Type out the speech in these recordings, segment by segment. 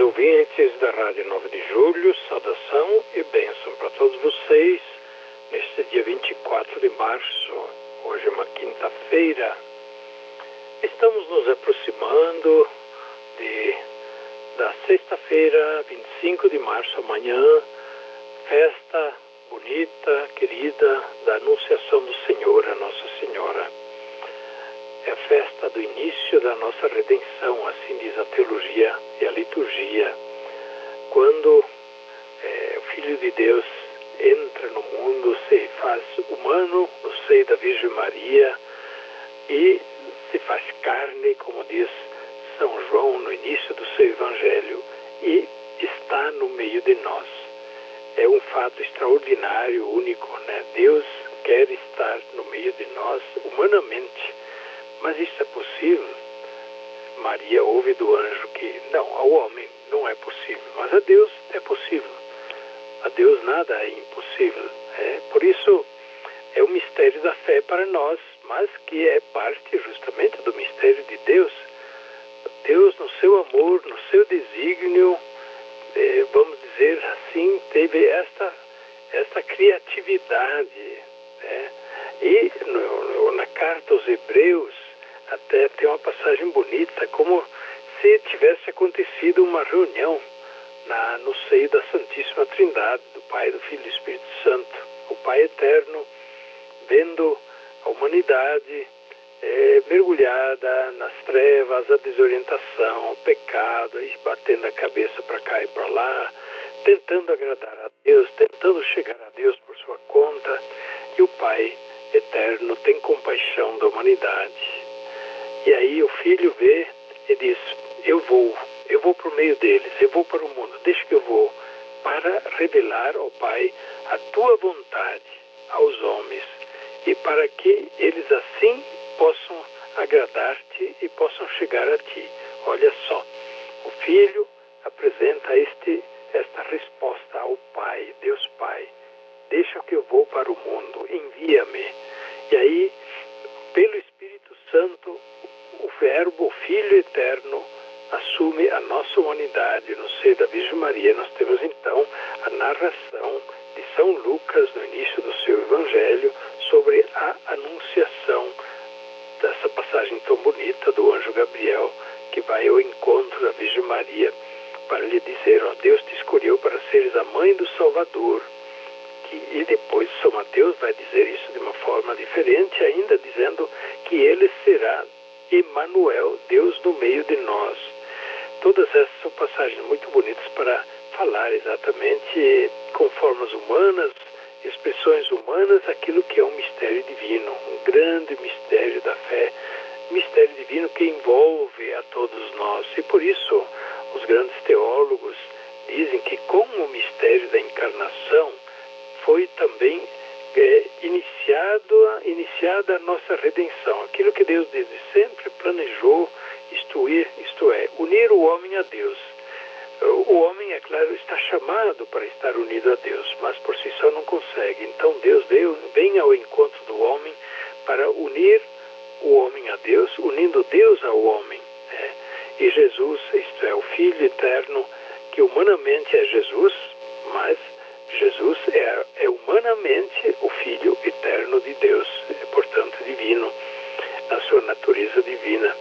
Ouvintes da Rádio 9 de Julho, saudação e bênção para todos vocês neste dia 24 de março, hoje é uma quinta-feira. Estamos nos aproximando de, da sexta-feira, 25 de março, amanhã, festa bonita, querida, da Anunciação do Senhor, a Nossa Senhora. É a festa do da nossa redenção, assim diz a teologia e a liturgia. Quando é, o Filho de Deus entra no mundo, se faz humano no seio da Virgem Maria e se faz carne, como diz São João no início do seu Evangelho, e está no meio de nós. É um fato extraordinário, único, né? Deus quer estar no meio de nós humanamente, mas isso é possível? Maria ouve do anjo que não, ao homem não é possível, mas a Deus é possível. A Deus nada é impossível. É, por isso, é o mistério da fé para nós, mas que é parte justamente do mistério de Deus. Deus, no seu amor, no seu desígnio, é, vamos dizer assim, teve esta, esta criatividade. Né? E no, no, na carta aos Hebreus, até tem uma passagem bonita, como se tivesse acontecido uma reunião na, no seio da Santíssima Trindade, do Pai, do Filho e do Espírito Santo. O Pai Eterno vendo a humanidade é, mergulhada nas trevas, a desorientação, o pecado, e batendo a cabeça para cá e para lá, tentando agradar a Deus, tentando chegar a Deus por sua conta, e o Pai Eterno tem compaixão da humanidade. E aí o filho vê e diz: Eu vou, eu vou por meio deles, eu vou para o mundo, deixa que eu vou, para revelar ao Pai a tua vontade aos homens e para que eles assim possam agradar-te e possam chegar a ti. Olha só, o filho apresenta este, esta resposta ao Pai, Deus Pai. Deixa que eu vou para o mundo, envia-me. E aí, pelo Espírito Santo, o Verbo, o Filho Eterno, assume a nossa humanidade no seio da Virgem Maria. Nós temos então a narração de São Lucas no início do seu Evangelho sobre a anunciação dessa passagem tão bonita do anjo Gabriel que vai ao encontro da Virgem Maria para lhe dizer, ó, Deus te escolheu para seres a mãe do Salvador. E depois São Mateus vai dizer isso de uma forma diferente, ainda dizendo que ele será Emmanuel, Deus no meio de nós. Todas essas são passagens muito bonitas para falar exatamente com formas humanas, expressões humanas, aquilo que é um mistério divino, um grande mistério da fé, mistério divino que envolve a todos nós. E por isso os grandes teólogos dizem que com o mistério da encarnação foi também é, iniciado, iniciada a nossa redenção. Aquilo que Deus desde sempre planejou, isto é, isto é, unir o homem a Deus. O homem, é claro, está chamado para estar unido a Deus, mas por si só não consegue. Então Deus veio, vem ao encontro do homem para unir o homem a Deus, unindo Deus ao homem. Né? E Jesus, isto é, o Filho eterno, que humanamente é Jesus, mas Jesus é, é humanamente o Filho eterno de Deus, é, portanto divino, na sua natureza divina.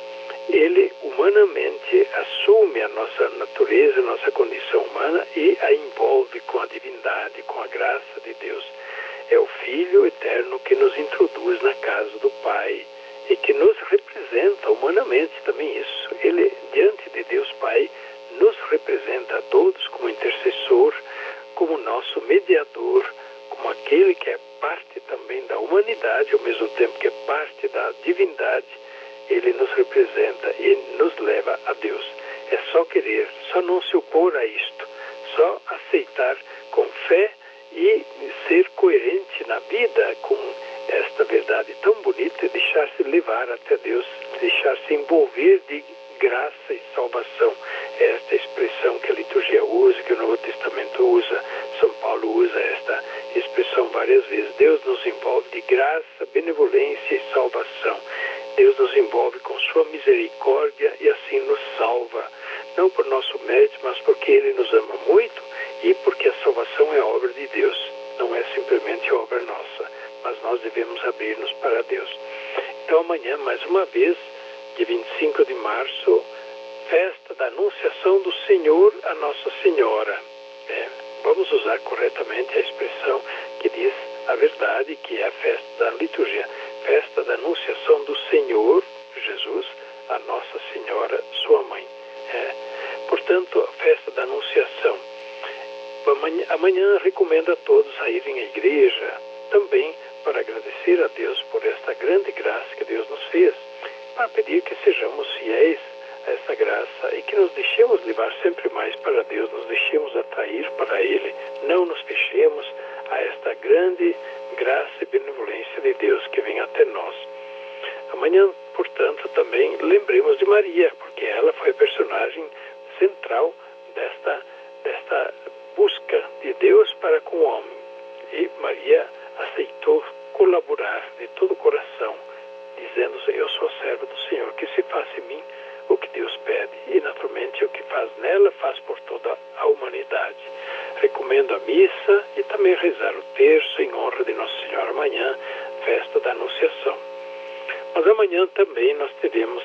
Ele humanamente assume a nossa natureza, nossa condição humana e a envolve com a divindade, com a graça de Deus. É o Filho eterno que nos introduz na casa do Pai e que nos representa humanamente também isso. Ele, diante de Deus Pai, nos representa a todos como intercessor, como nosso mediador, como aquele que é parte também da humanidade, ao mesmo tempo que é parte da divindade, ele nos representa e nos leva a Deus. É só querer, só não se opor a isto, só aceitar com fé e ser coerente na vida com esta verdade tão bonita deixar-se levar até Deus, deixar-se envolver de graça e salvação. Esta expressão que a liturgia usa, que o Novo Testamento usa, São Paulo usa esta expressão várias vezes. Deus nos envolve de graça, benevolência e salvação. Deus nos envolve com sua misericórdia e assim nos salva. Não por nosso mérito, mas porque Ele nos ama muito e porque a salvação é obra de Deus. Não é simplesmente obra nossa, mas nós devemos abrir-nos para Deus. Então amanhã, mais uma vez, dia 25 de março, festa da Anunciação do Senhor a Nossa Senhora. É, vamos usar corretamente a expressão que diz a verdade, que é a festa da liturgia, festa da Anunciação do Senhor Jesus a Nossa Senhora, sua mãe. É, portanto, a festa da Anunciação. Amanhã, amanhã recomendo a todos a irem à igreja, também para agradecer a Deus por esta grande graça que Deus nos fez, pedir que sejamos fiéis a essa graça e que nos deixemos levar sempre mais para Deus, nos deixemos atrair para Ele, não nos fechemos a esta grande graça e benevolência de Deus que vem até nós. Amanhã, portanto, também lembremos de Maria, porque ela foi a personagem central desta, desta busca de Deus para com o homem. E Maria aceitou colaborar de todo o coração, dizendo: Eu sou servo do Senhor, que se faça em mim o que Deus pede. E, naturalmente, o que faz nela, faz por toda a humanidade. Recomendo a missa e também rezar o terço em honra de Nossa Senhora amanhã, festa da Anunciação. Mas amanhã também nós teremos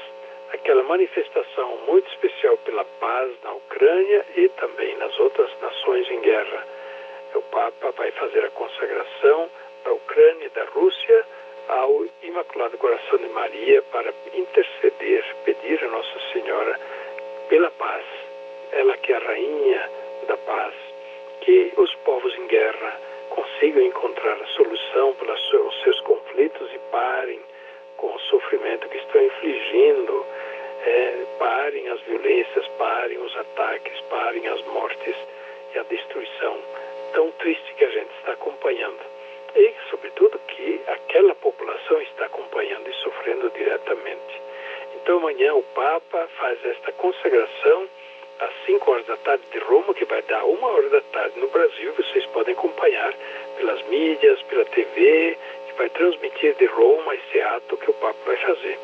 aquela manifestação muito especial pela paz na Ucrânia e também nas outras nações em guerra. O Papa vai fazer a consagração da Ucrânia e da Rússia ao Imaculado Coração de Maria para interceder, pedir a Nossa Senhora pela paz. Ela que é a rainha da paz, que os povos em guerra consigam encontrar a solução para os seus conflitos e parem com o sofrimento que estão infligindo, é, parem as violências, parem os ataques, parem as mortes e a destruição. Tão triste que a gente está acompanhando. E, sobretudo, que aquela população está acompanhando e sofrendo diretamente. Então, amanhã o Papa faz esta consagração às 5 horas da tarde de Roma, que vai dar uma hora da tarde no Brasil. Vocês podem acompanhar pelas mídias, pela TV, que vai transmitir de Roma esse ato que o Papa vai fazer.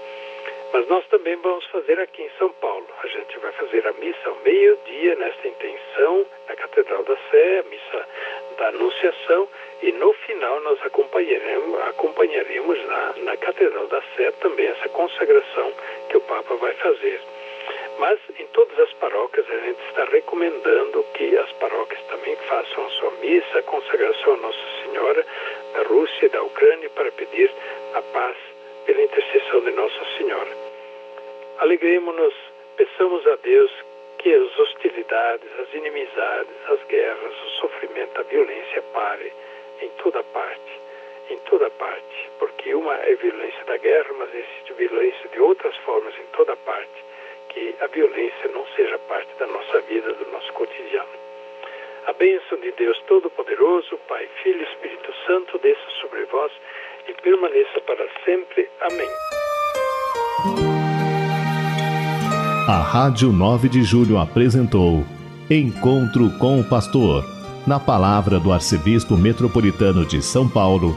Mas nós também vamos fazer aqui em São Paulo. A gente vai fazer a missa ao meio-dia, nesta intenção, na Catedral da Sé, a missa da Anunciação, e no final nós acompanharemos, acompanharemos lá na Catedral da Sé também essa consagração que o Papa vai fazer. Mas em todas as paróquias a gente está recomendando que as paróquias também façam a sua missa, a consagração a Nossa Senhora da Rússia e da Ucrânia para pedir a paz pela intercessão de Nossa Senhora. Alegremos-nos, peçamos a Deus que as hostilidades, as inimizades, as guerras, o sofrimento, a violência pare em toda parte, em toda parte, porque uma é violência da guerra, mas existe violência de outras formas em toda parte, que a violência não seja parte da nossa vida, do nosso cotidiano. A bênção de Deus Todo-Poderoso, Pai, Filho e Espírito Santo, desça sobre vós e permaneça para sempre. Amém. A Rádio 9 de Julho apresentou Encontro com o Pastor, na palavra do Arcebispo Metropolitano de São Paulo,